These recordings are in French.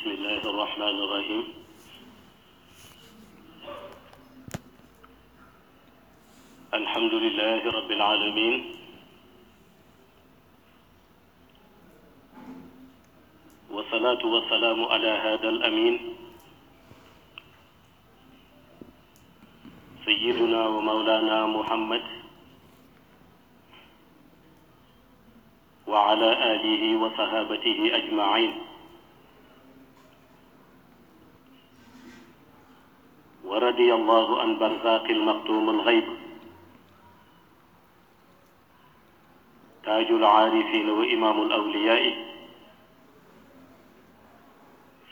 بسم الله الرحمن الرحيم. الحمد لله رب العالمين. والصلاة والسلام على هذا الأمين. سيدنا ومولانا محمد. وعلى آله وصحابته أجمعين. ورضي الله عن برزاق المختوم الغيب. تاج العارفين وإمام الأولياء.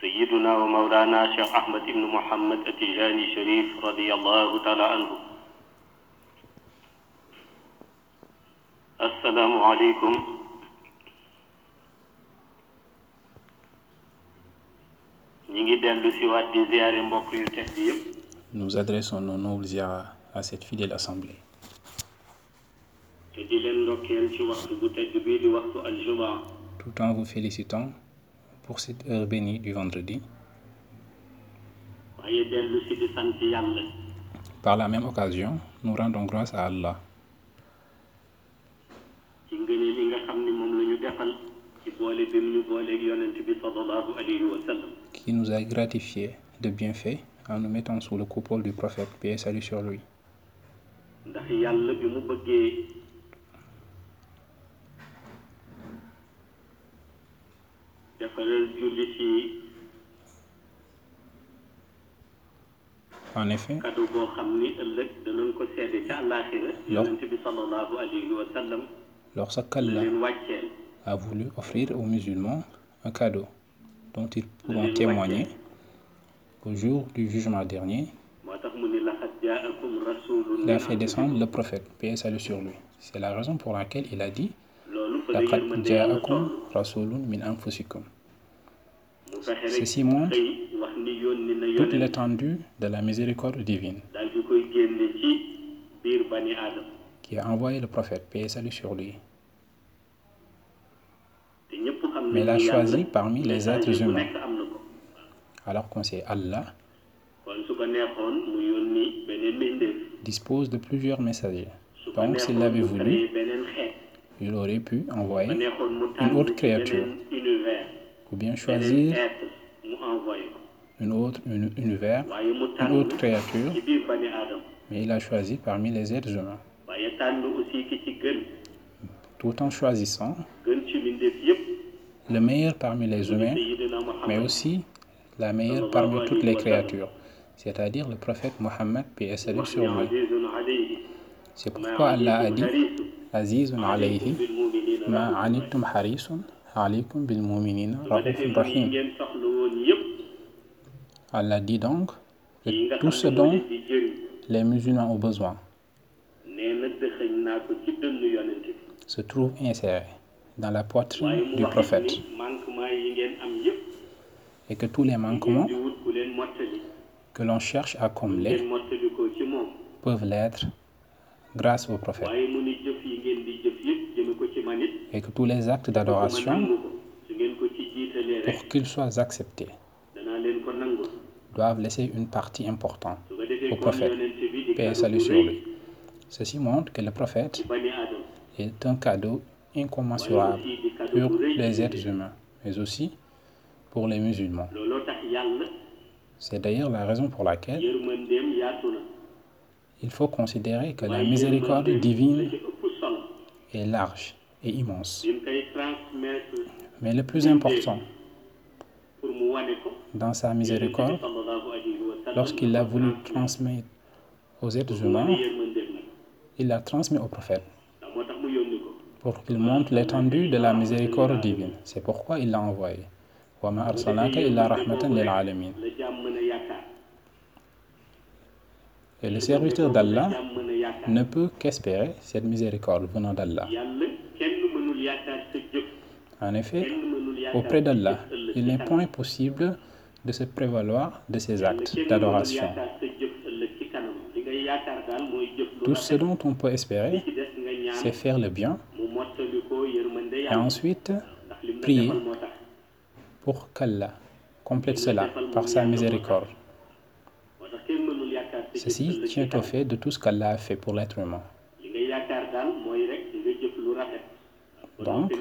سيدنا ومولانا شيخ أحمد بن محمد التجاني الشريف رضي الله تعالى عنه. السلام عليكم. ñi ngi dellu si waat di mbokk yu yëpp Nous adressons nos nobles ziyaras à cette fidèle assemblée. Tout en vous félicitant pour cette heure bénie du vendredi. Par la même occasion, nous rendons grâce à Allah. Qui nous a gratifiés de bienfaits en nous mettant sous le coupole du prophète, paix et salut sur lui. En effet, lorsqu'Allah a voulu offrir aux musulmans un cadeau dont ils pourront témoigner au jour du jugement dernier, il a fait descendre le prophète, paix salut sur lui. C'est la raison pour laquelle il a dit la Ceci montre toute l'étendue de la miséricorde divine qui a envoyé le prophète, paix et salut sur lui. Mais il nañ a ni choisi parmi les êtres humains. nekk am na ko Alors qu'on sait Allah dispose de plusieurs messagers. Donc s'il l'avait voulu, il aurait pu envoyer tànn autre créature. ou bien choisir une autre un univers, une autre créature, mais il a choisi parmi les êtres humains, tout en choisissant le meilleur parmi les humains, mais aussi la meilleure parmi toutes les créatures, c'est-à-dire le prophète Mohammed, paix salut sur lui. C'est pourquoi Allah a dit Azizun alayhi ma anittum harisun alaykum bil mu'minina rahim. Allah dit donc que tout ce dont les musulmans ont besoin. Se trouve inséré dans la poitrine du prophète et que tous les manquements que l'on cherche à combler peuvent l'être grâce au prophète. Et que tous les actes d'adoration pour qu'ils soient acceptés doivent laisser une partie importante au prophète. Paix et salut sur lui. Ceci montre que le prophète est un cadeau incommensurable pour les êtres humains mais aussi pour les musulmans. C'est d'ailleurs la raison pour laquelle il faut considérer que la miséricorde divine la est large et immense. Mais le plus important dans sa miséricorde lorsqu'il a voulu transmettre aux êtres humains il l'a transmis au prophète pour qu'il montre l'étendue de la miséricorde divine. C'est pourquoi il l'a envoyé. Et le serviteur d'Allah ne peut qu'espérer cette miséricorde venant d'Allah. En effet, auprès d'Allah, il n'est point possible de se prévaloir de ses actes d'adoration. Tout ce dont on peut espérer, c'est faire le bien et ensuite prier pour qu'Allah complète cela par sa miséricorde. Ceci tient au fait de tout ce qu'Allah a fait pour l'être humain. Donc,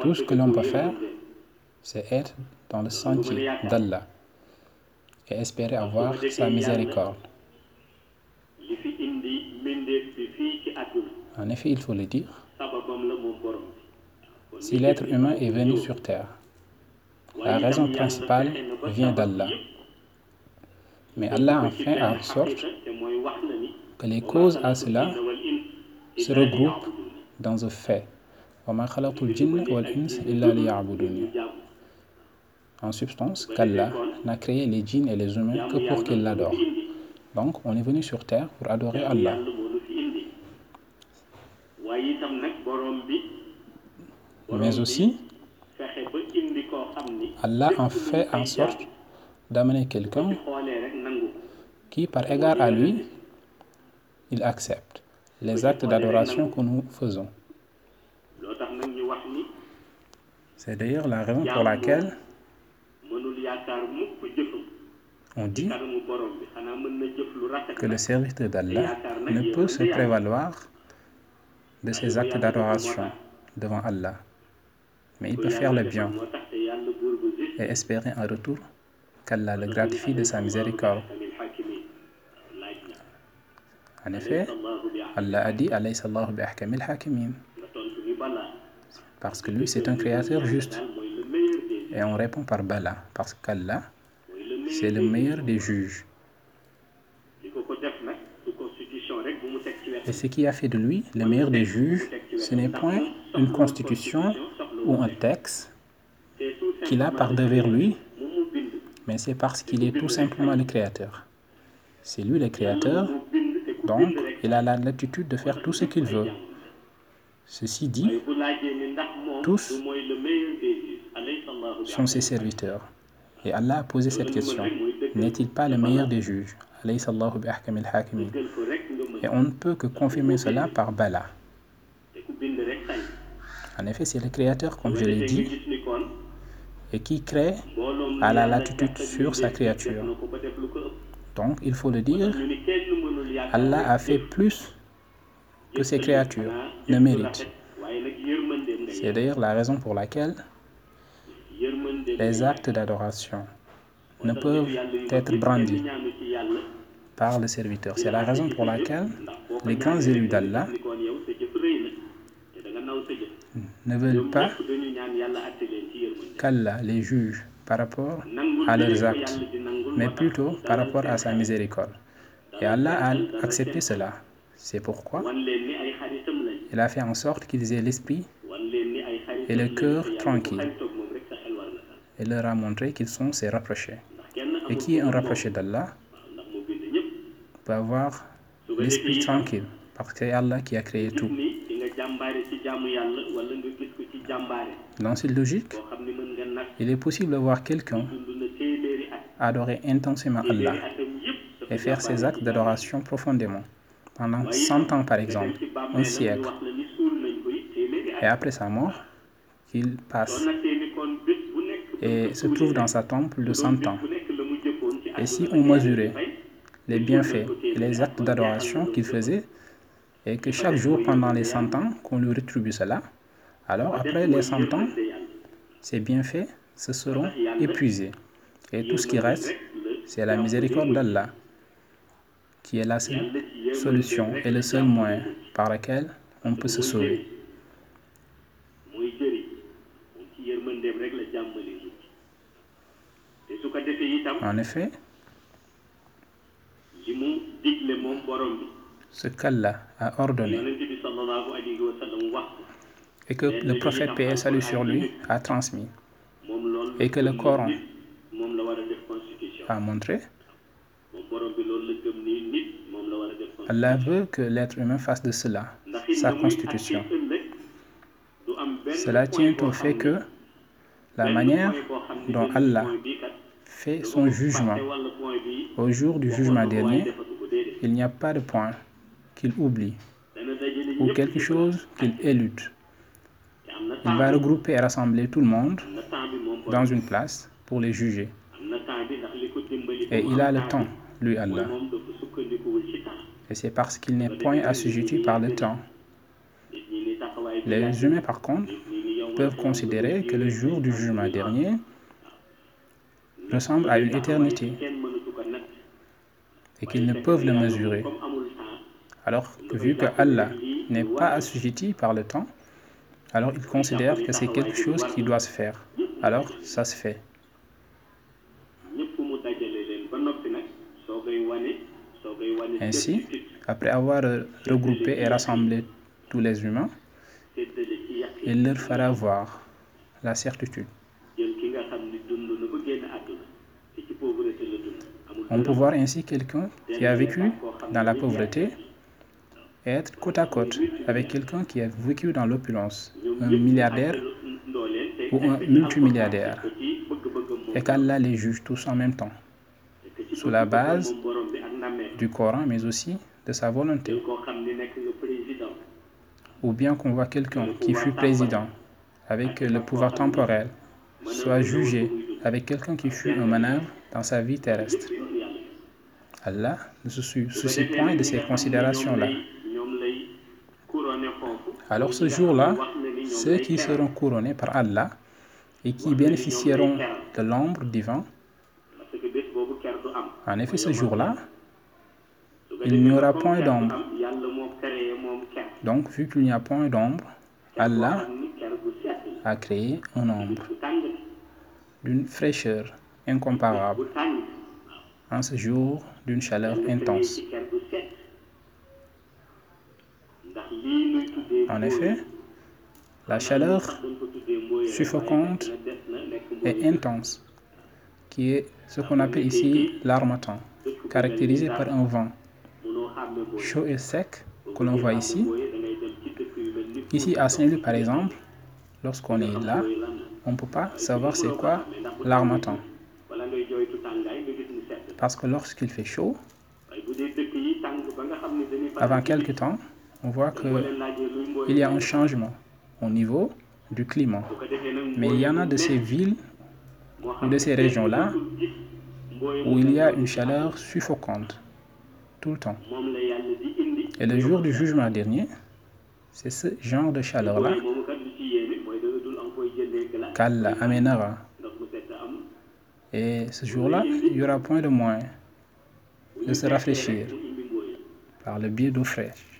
tout ce que l'on peut faire, c'est être dans le sentier d'Allah et espérer avoir sa miséricorde. En effet, il faut le dire, si l'être humain est venu sur terre, la raison principale vient d'Allah. Mais Allah a fait en sorte que les causes à cela se regroupent dans un fait. En substance, qu'Allah n'a créé les djinns et les humains que pour qu'ils l'adorent. Donc, on est venu sur terre pour adorer Allah. Mais aussi, Allah en fait en sorte d'amener quelqu'un qui, par égard à lui, il accepte les actes d'adoration que nous faisons. C'est d'ailleurs la raison pour laquelle on dit que le serviteur d'Allah ne peut se prévaloir de ses actes d'adoration devant Allah, mais il peut faire le bien et espérer en retour qu'Allah le gratifie de sa miséricorde. En effet, Allah a dit parce que lui c'est un créateur juste. Et on répond par Bala, parce qu'Allah, c'est le meilleur des juges. Et ce qui a fait de lui le meilleur des juges, ce n'est point une constitution ou un texte qu'il a par devers lui, mais c'est parce qu'il est tout simplement le créateur. C'est lui le créateur, donc il a la latitude de faire tout ce qu'il veut. Ceci dit, tous sont ses serviteurs. Et Allah a posé cette question. N'est-il pas le meilleur des juges? Et on ne peut que confirmer cela par Bala. En effet, c'est le Créateur, comme je l'ai dit, et qui crée à la latitude sur sa créature. Donc, il faut le dire, Allah a fait plus que ses créatures ne méritent. C'est d'ailleurs la raison pour laquelle les actes d'adoration ne peuvent être brandis par le serviteur. C'est la raison pour laquelle les grands élus d'Allah ne veulent pas qu'Allah les juge par rapport à leurs actes, mais plutôt par rapport à sa miséricorde. Et Allah a accepté cela. C'est pourquoi il a fait en sorte qu'ils aient l'esprit et le cœur tranquille. Et leur a montré qu'ils sont ses rapprochés. Et qui est un rapproché d'Allah peut avoir l'esprit tranquille, parce que c'est Allah qui a créé tout. Dans cette logique, il est possible de voir quelqu'un adorer intensément Allah et faire ses actes d'adoration profondément, pendant 100 ans par exemple, un siècle. Et après sa mort, il passe et se trouve dans sa temple de 100 ans. Et si on mesurait les bienfaits et les actes d'adoration qu'il faisait, et que chaque jour pendant les 100 ans qu'on lui rétribue cela, alors après les 100 ans, ces bienfaits se seront épuisés. Et tout ce qui reste, c'est la miséricorde d'Allah, qui est la seule solution et le seul moyen par lequel on peut se sauver. En effet, ce qu'Allah a ordonné et que le prophète paix salut sur lui a transmis. Et que le Coran a montré, Allah veut que l'être humain fasse de cela sa constitution. Cela tient au fait que la manière dont Allah fait son jugement au jour du jugement dernier, il n'y a pas de point qu'il oublie ou quelque chose qu'il élude. Il va regrouper et rassembler tout le monde dans une place pour les juger. Et il a le temps, lui Allah. Et c'est parce qu'il n'est point assujetti par le temps. Les humains, par contre, peuvent considérer que le jour du jugement dernier ressemble à une éternité et qu'ils ne peuvent le mesurer. Alors vu que Allah n'est pas assujetti par le temps, alors ils considèrent que c'est quelque chose qui doit se faire. Alors ça se fait. Ainsi, après avoir regroupé et rassemblé tous les humains, il leur fera voir la certitude. On peut voir ainsi quelqu'un qui a vécu dans la pauvreté et être côte à côte avec quelqu'un qui a vécu dans l'opulence, un milliardaire ou un multimilliardaire, et qu'Allah les juge tous en même temps, sous la base du Coran, mais aussi de sa volonté. Ou bien qu'on voit quelqu'un qui fut président avec le pouvoir temporel, soit jugé avec quelqu'un qui fut un manœuvre dans sa vie terrestre. Allah ne se soucie point de ces considérations-là. Alors ce jour-là, ceux qui seront couronnés par Allah et qui bénéficieront de l'ombre divin, en effet ce jour-là, il n'y aura point d'ombre. Donc vu qu'il n'y a point d'ombre, Allah a créé un ombre d'une fraîcheur incomparable en ce jour d'une chaleur intense. En effet, la chaleur suffocante et intense, qui est ce qu'on appelle ici l'armatan, caractérisé par un vent chaud et sec que l'on voit ici. Ici à Saint-Louis, par exemple, lorsqu'on est là, on ne peut pas savoir c'est quoi l'armatan. Parce que lorsqu'il fait chaud, avant quelque temps, on voit qu'il y a un changement au niveau du climat. Mais il y en a de ces villes ou de ces régions-là où il y a une chaleur suffocante tout le temps. Et le jour du jugement dernier, c'est ce genre de chaleur-là qu'Allah amènera. Et ce jour-là, il n'y aura point de moyen de se rafraîchir par le biais d'eau fraîche.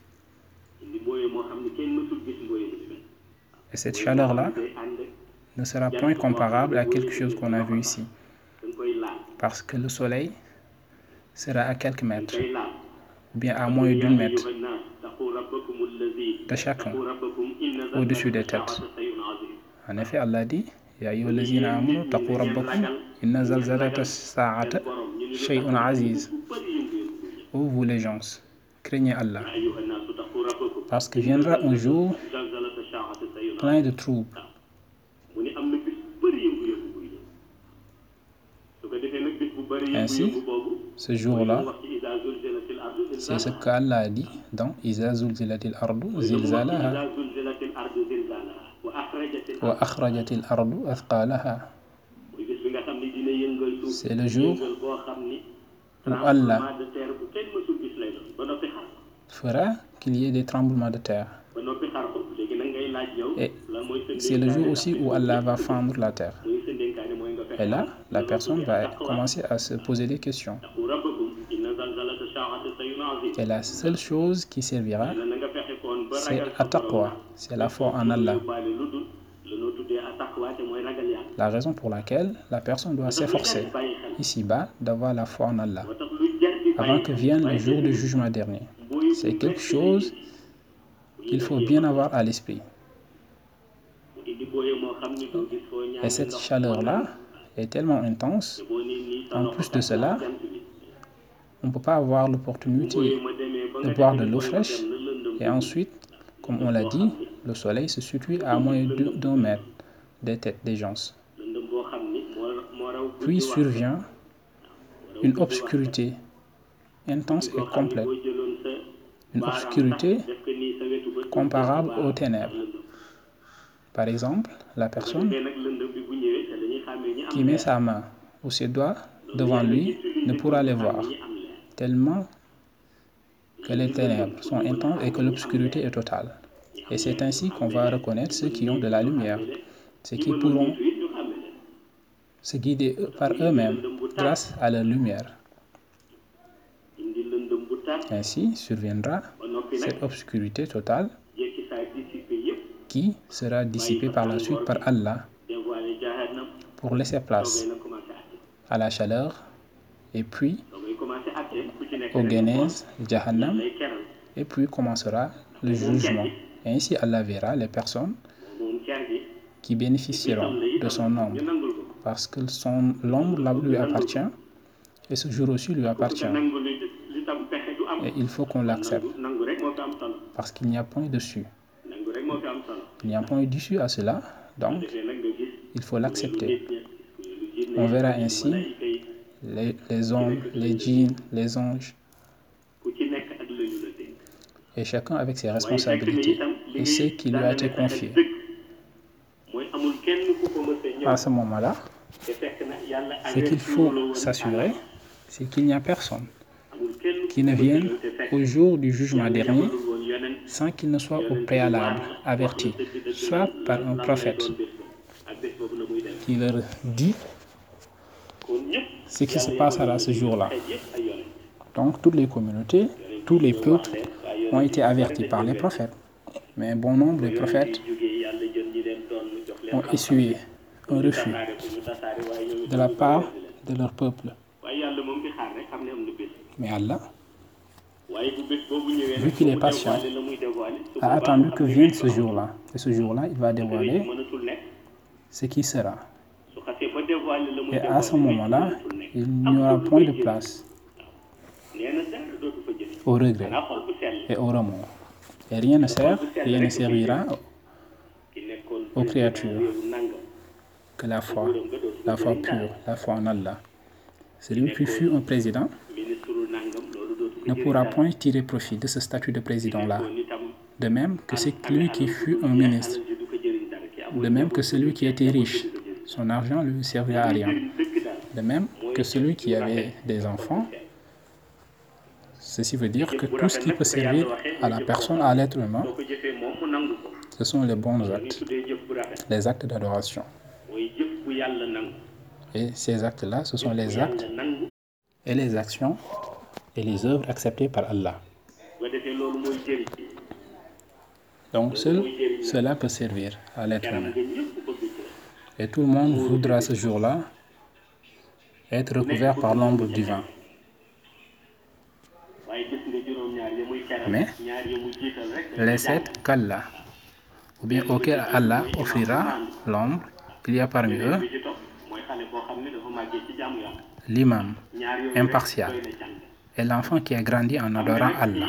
Et cette chaleur-là ne sera point comparable à quelque chose qu'on a vu ici, parce que le soleil sera à quelques mètres, ou bien à moins d'une mètre de chacun, au-dessus des têtes. En effet, Allah dit Ô vous les gens, craignez Allah. Parce que viendra un jour plein de troubles. Ainsi, ce jour-là, c'est ce qu'Allah a dit dans Iza zulzilatil ardu zilzalaha. C'est le jour où Allah fera qu'il y ait des tremblements de terre. Et c'est le jour aussi où Allah va fendre la terre. Et là, la personne va commencer à se poser des questions. Et la seule chose qui servira, c'est Attaqwa, c'est la foi en Allah. La raison pour laquelle la personne doit s'efforcer ici-bas d'avoir la foi en Allah avant que vienne le jour du jugement dernier. C'est quelque chose qu'il faut bien avoir à l'esprit. Et cette chaleur-là est tellement intense. En plus de cela, on ne peut pas avoir l'opportunité de boire de l'eau fraîche. Et ensuite, comme on l'a dit, le soleil se situe à moins d'un mètre des têtes des gens. Puis survient une obscurité intense et complète. Une obscurité comparable aux ténèbres. Par exemple, la personne qui met sa main ou ses doigts devant lui ne pourra les voir, tellement que les ténèbres sont intenses et que l'obscurité est totale. Et c'est ainsi qu'on va reconnaître ceux qui ont de la lumière, ceux qui pourront se guider par eux-mêmes grâce à leur lumière. Ainsi surviendra cette obscurité totale qui sera dissipée par la suite par Allah pour laisser place à la chaleur et puis au Genèse, Jahannam, et puis commencera le jugement. Et ainsi Allah verra les personnes qui bénéficieront de son ombre, parce que son l'ombre lui appartient, et ce jour aussi lui appartient. Et il faut qu'on l'accepte, parce qu'il n'y a point dessus. Il n'y a point dessus à cela, donc il faut l'accepter. On verra ainsi les, les hommes, les djinns, les anges, et chacun avec ses responsabilités et ce qui lui a été confié. À ce moment-là, ce qu'il faut s'assurer, c'est qu'il n'y a personne qui ne vienne au jour du jugement dernier sans qu'il ne soit au préalable averti, soit par un prophète qui leur dit ce qui se passera ce jour-là. Donc toutes les communautés, tous les peuples ont été avertis par les prophètes. Mais un bon nombre de prophètes ont essuyé un refus de la part de leur peuple. Mais Allah, vu qu'il est patient, a attendu que vienne ce jour-là. Et ce jour-là, il va dévoiler ce qui sera. Et à ce moment-là, il n'y aura point de place au regret et au remords. Et rien ne sert, rien ne servira aux créatures que la foi, la foi pure, la foi en Allah. Celui qui fut un président ne pourra point tirer profit de ce statut de président-là. De même que celui qui fut un ministre. De même que celui qui était riche. Son argent lui servira à rien. De même que celui qui avait des enfants. Ceci veut dire que tout ce qui peut servir à la personne, à l'être humain, ce sont les bons actes, les actes d'adoration. Et ces actes-là, ce sont les actes et les actions et les œuvres acceptées par Allah. Donc seul cela peut servir à l'être humain. Et tout le monde voudra ce jour-là être recouvert par l'ombre du vent. Mais les sept qu'Allah, ou bien auquel Allah offrira l'ombre, il y a parmi eux l'imam impartial et l'enfant qui a grandi en adorant Allah.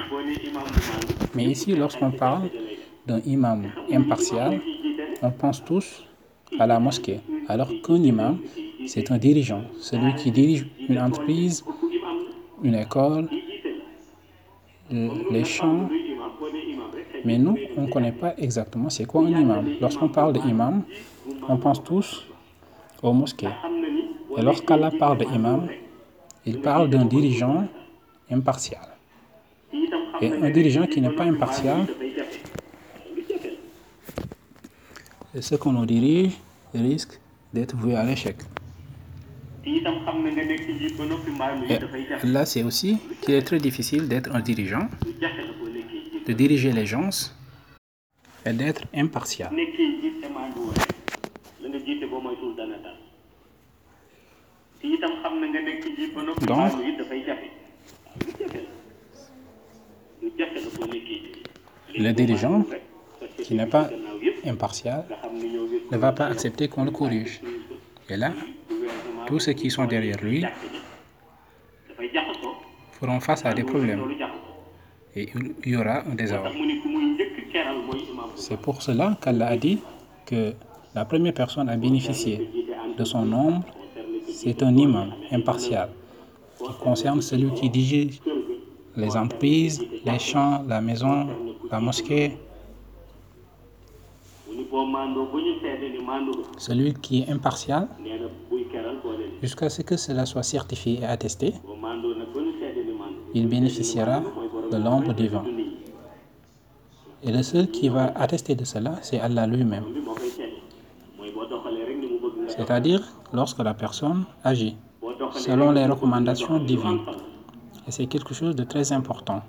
Mais ici, lorsqu'on parle d'un imam impartial, on pense tous à la mosquée, alors qu'un imam, c'est un dirigeant, celui qui dirige une entreprise, une école, les champs. Mais nous, on ne connaît pas exactement c'est quoi un imam. Lorsqu'on parle d'imam, on pense tous aux mosquées. Et lorsqu'Allah parle d'imam, il parle d'un dirigeant impartial. Et un dirigeant qui n'est pas impartial, ce qu'on nous dirige risque d'être voué à l'échec. Là, c'est aussi qu'il est très difficile d'être un dirigeant, de diriger les gens et d'être impartial. Donc, le dirigeant qui n'est pas impartial ne va pas accepter qu'on le corrige. Et là, tous ceux qui sont derrière lui feront face à des problèmes. Et il y aura un désordre. C'est pour cela qu'Allah a dit que la première personne à bénéficier de son nombre, c'est un imam impartial qui concerne celui qui dirige les entreprises, les champs, la maison, la mosquée. celui qui est impartial, jusqu'à ce que cela soit certifié et attesté, il bénéficiera de l'ombre du vent. Et le seul qui va attester de cela, c'est Allah lui-même. C'est-à-dire lorsque la personne agit selon les recommandations divines. Et c'est quelque chose de très important.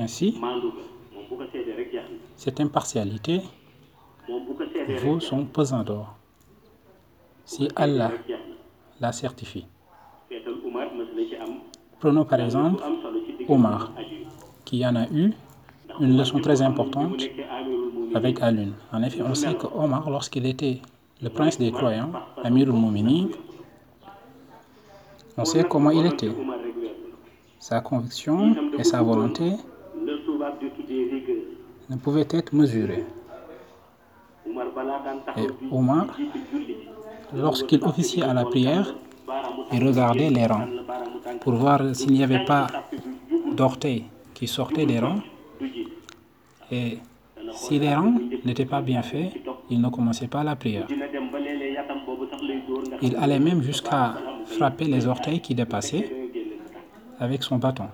Ainsi, cette impartialité vaut son pesant d'or. Si Allah la certifie. Prenons par exemple Omar, qui en a eu une leçon très importante avec Alun. En effet, on sait que Omar, lorsqu'il était le prince des croyants, Amirul Moumini, on sait comment il était. Sa conviction et sa volonté ne pouvaient être mesurées. Et Omar, lorsqu'il officiait à la prière, il regardait les rangs pour voir s'il n'y avait pas d'orteils qui sortaient des rangs. Et si les rangs n'étaient pas bien faits, il ne commençait pas la prière. Il allait même jusqu'à frapper les orteils qui dépassaient avec son bâton.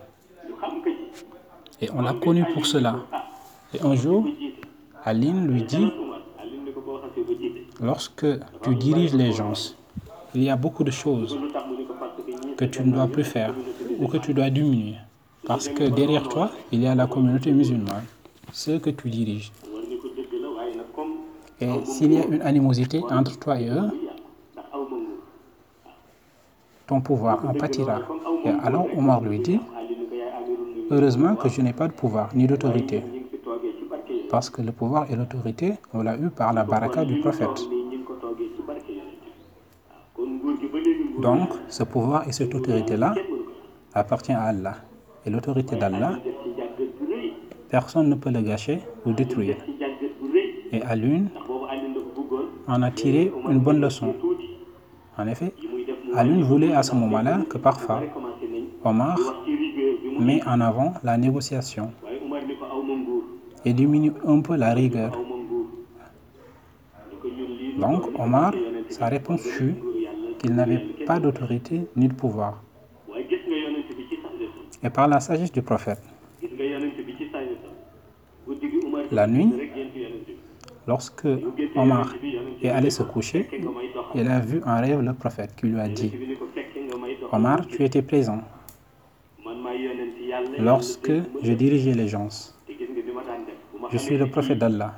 Et on l'a connu pour cela. Et un jour, Aline lui dit, lorsque tu diriges les gens, il y a beaucoup de choses que tu ne dois plus faire ou que tu dois diminuer. Parce que derrière toi, il y a la communauté musulmane, ceux que tu diriges. Et s'il y a une animosité entre toi et eux, ton pouvoir en pâtira. Et alors Omar lui dit, heureusement que je n'ai pas de pouvoir ni d'autorité. Parce que le pouvoir et l'autorité, on l'a eu par la baraka du prophète. Donc, ce pouvoir et cette autorité-là appartient à Allah. Et l'autorité d'Allah, personne ne peut le gâcher ou détruire. Et à on a tiré une bonne leçon. En effet, Alun voulait à ce moment-là que parfois Omar met en avant la négociation et diminue un peu la rigueur. Donc Omar, sa réponse fut qu'il n'avait pas d'autorité ni de pouvoir. Et par la sagesse du prophète, la nuit, lorsque Omar est allé se coucher, il a vu un rêve le prophète qui lui a dit, Omar, tu étais présent lorsque je dirigeais les gens. Je suis le prophète d'Allah.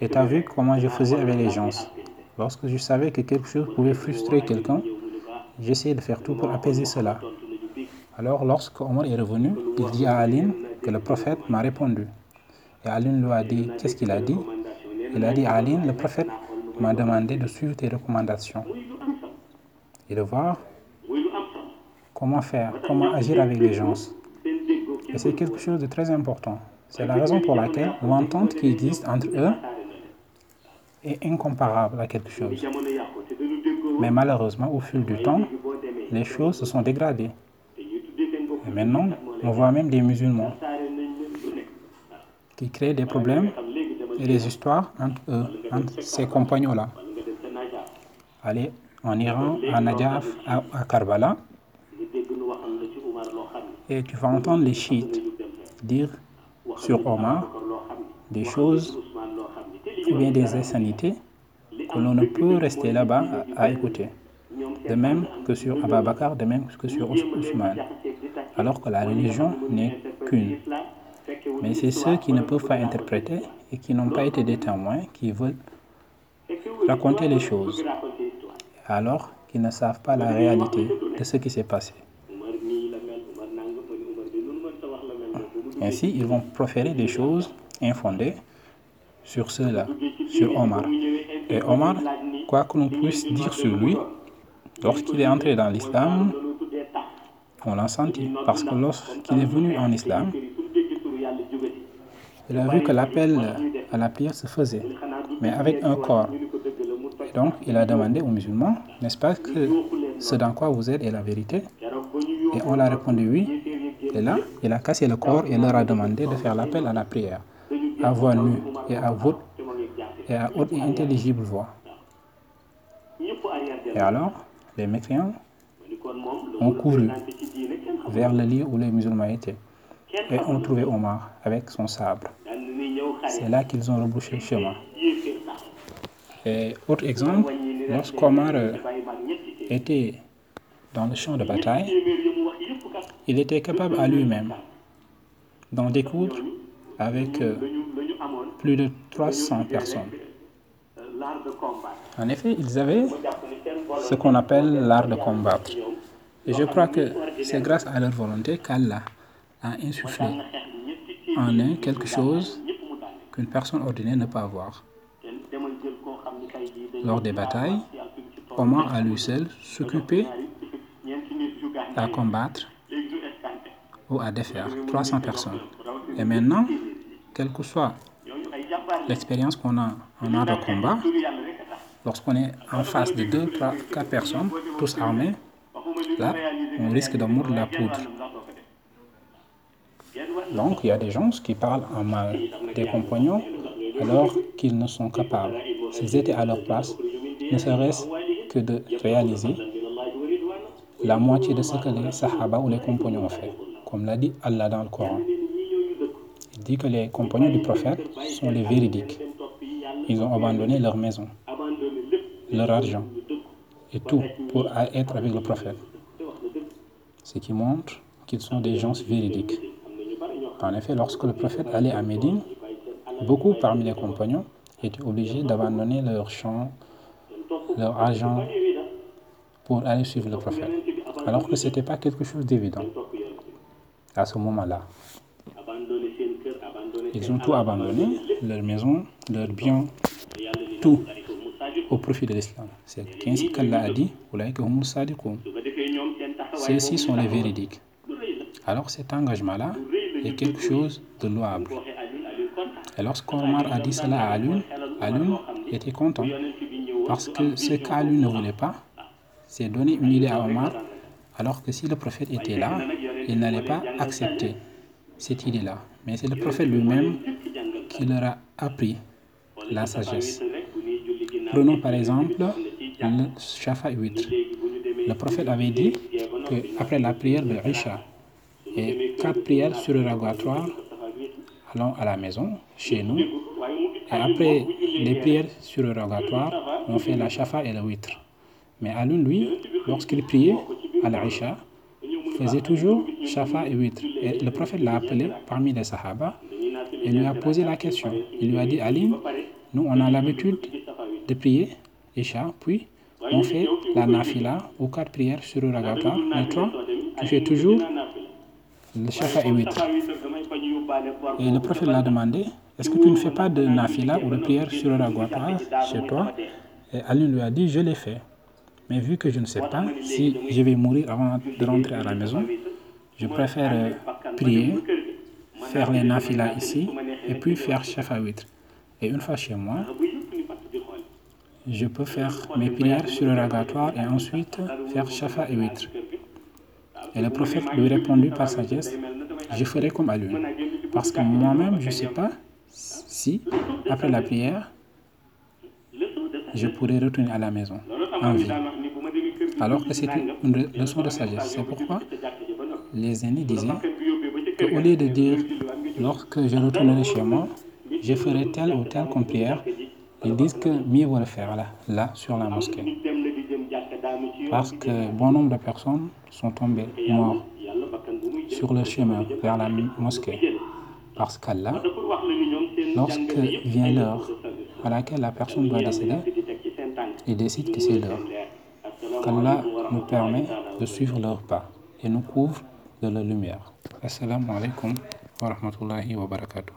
Et tu as vu comment je faisais avec les gens. Lorsque je savais que quelque chose pouvait frustrer quelqu'un, j'essayais de faire tout pour apaiser cela. Alors, lorsque Omar est revenu, il dit à Aline que le prophète m'a répondu. Et Aline lui a dit, qu'est-ce qu'il a dit? Il a dit à Aline, le prophète m'a demandé de suivre tes recommandations et de voir comment faire, comment agir avec les gens. Et c'est quelque chose de très important. C'est la raison pour laquelle l'entente qui existe entre eux est incomparable à quelque chose. Mais malheureusement, au fil du temps, les choses se sont dégradées. Et maintenant, on voit même des musulmans qui créent des problèmes et des histoires entre eux, entre ces compagnons-là. Allez en Iran, à Najaf, à, à Karbala, et tu vas entendre les chiites dire sur Omar des choses ou bien des insanités que l'on ne peut rester là-bas à, écouter. De même que sur Abba Bakr, de même que sur Ousmane. Alors que la religion n'est qu'une. Mais c'est ceux qui ne peuvent pas interpréter et qui n'ont pas été des témoins qui veulent raconter les choses. Alors qu'ils ne savent pas la réalité de ce qui s'est passé. Ainsi, ils vont proférer des choses infondées sur cela, sur Omar. Et Omar, quoi que l'on puisse dire sur lui, lorsqu'il est entré dans l'islam, on l'a senti. Parce que lorsqu'il est venu en islam, il a vu que l'appel à la prière se faisait, mais avec un corps. Donc, il a demandé aux musulmans, n'est-ce pas que ce dans quoi vous êtes est la vérité? Et on a répondu oui. Et là, il a cassé le corps et leur a demandé de faire l'appel à la prière, à voix nue et à haute et, intelligible voix. Et alors, les mécréants ont couru vers le lieu où les musulmans étaient et ont trouvé Omar avec son sabre. C'est là qu'ils ont rebouché le chemin. Et autre exemple, lorsqu'Omar était dans le champ de bataille, il était capable à lui-même d'en découdre avec plus de 300 personnes. En effet, ils avaient ce qu'on appelle l'art de combattre. Et je crois que c'est grâce à leur volonté qu'Allah a insufflé en eux quelque chose qu'une personne ordinaire ne peut avoir. Lors des batailles, Omar à lui seul s'occupait à combattre ou à défaire 300 personnes. Et maintenant, quelle que soit l'expérience qu'on a en art de combat, lorsqu'on est en face de deux, trois, quatre personnes, tous armés, là, on risque de mordre la poudre. Donc, il y a des gens qui parlent en mal des compagnons alors qu'ils ne sont capables, s'ils étaient à leur place, ne serait-ce que de réaliser la moitié de ce que les Sahaba ou les compagnons ont fait, comme l'a dit Allah dans le Coran. Il dit que les compagnons du prophète sont les véridiques. Ils ont abandonné leur maison, leur argent et tout pour être avec le prophète. Ce qui montre qu'ils sont des gens véridiques. En effet, lorsque le prophète allait à Médine, beaucoup parmi les compagnons étaient obligés d'abandonner leur champ, leur argent pour aller suivre le prophète. Alors que ce n'était pas quelque chose d'évident à ce moment-là. Ils ont tout abandonné, leur maison, leurs biens, tout au profit de l'islam. C'est ainsi qu'Allah a dit Ceux-ci sont les véridiques. Alors cet engagement-là est quelque chose de louable. Et lorsqu'Omar a dit cela à Alun, Alun était content. Parce que ce qu'Alun ne voulait pas, c'est donner une idée à Omar, alors que si le prophète était là, il n'allait pas accepter cette idée-là. Mais c'est le prophète lui-même qui leur a appris la sagesse. Prenons par exemple le Shafa 8. Le prophète avait dit qu'après la prière de Isha et quatre prières surérogatoires, allons à la maison, chez nous. Et après les prières surérogatoires, on fait la Shafa et le Witr. Mais Alun, lui, lorsqu'il priait à la Isha, faisait toujours Shafa et Witr. Et le prophète l'a appelé parmi les Sahaba et lui a posé la question. Il lui a dit Ali, nous on a l'habitude de prier Isha, puis on fait la Nafila ou quatre prières surérogatoires. Mais toi, tu fais toujours le Shafa et Witr. Et le prophète l'a demandé Est-ce que tu ne fais pas de Nafila ou de prière surérogatoire chez toi? Et Ali lui a dit Je l'ai fait. Mais vu que je ne sais pas si je vais mourir avant de rentrer à la maison, je préfère prier, faire les nafila ici, et puis faire Shafa Witr. Et une fois chez moi, je peux faire mes prières surérogatoires et ensuite faire Shafa et Witr. Et le prophète lui répondit par sagesse Je ferai comme à lui. Parce que moi-même, je ne sais pas si, après la prière, je pourrais retourner à la maison en vie. Alors que c'est une leçon de sagesse. C'est pourquoi les aînés disaient qu'au lieu de dire lorsque je retournerai chez moi, je ferai telle ou telle comme ils disent que mieux vaut le faire là, là, sur la mosquée. Parce que bon nombre de personnes sont tombées mortes sur le chemin vers la mosquée. Parce qu'Allah, lorsque vient l'heure à laquelle la personne doit décéder, il décide que c'est l'heure. Qu'Allah nous permet de suivre leur pas et nous couvre de la lumière. Assalamu alaikum wa rahmatullahi wa barakatuh.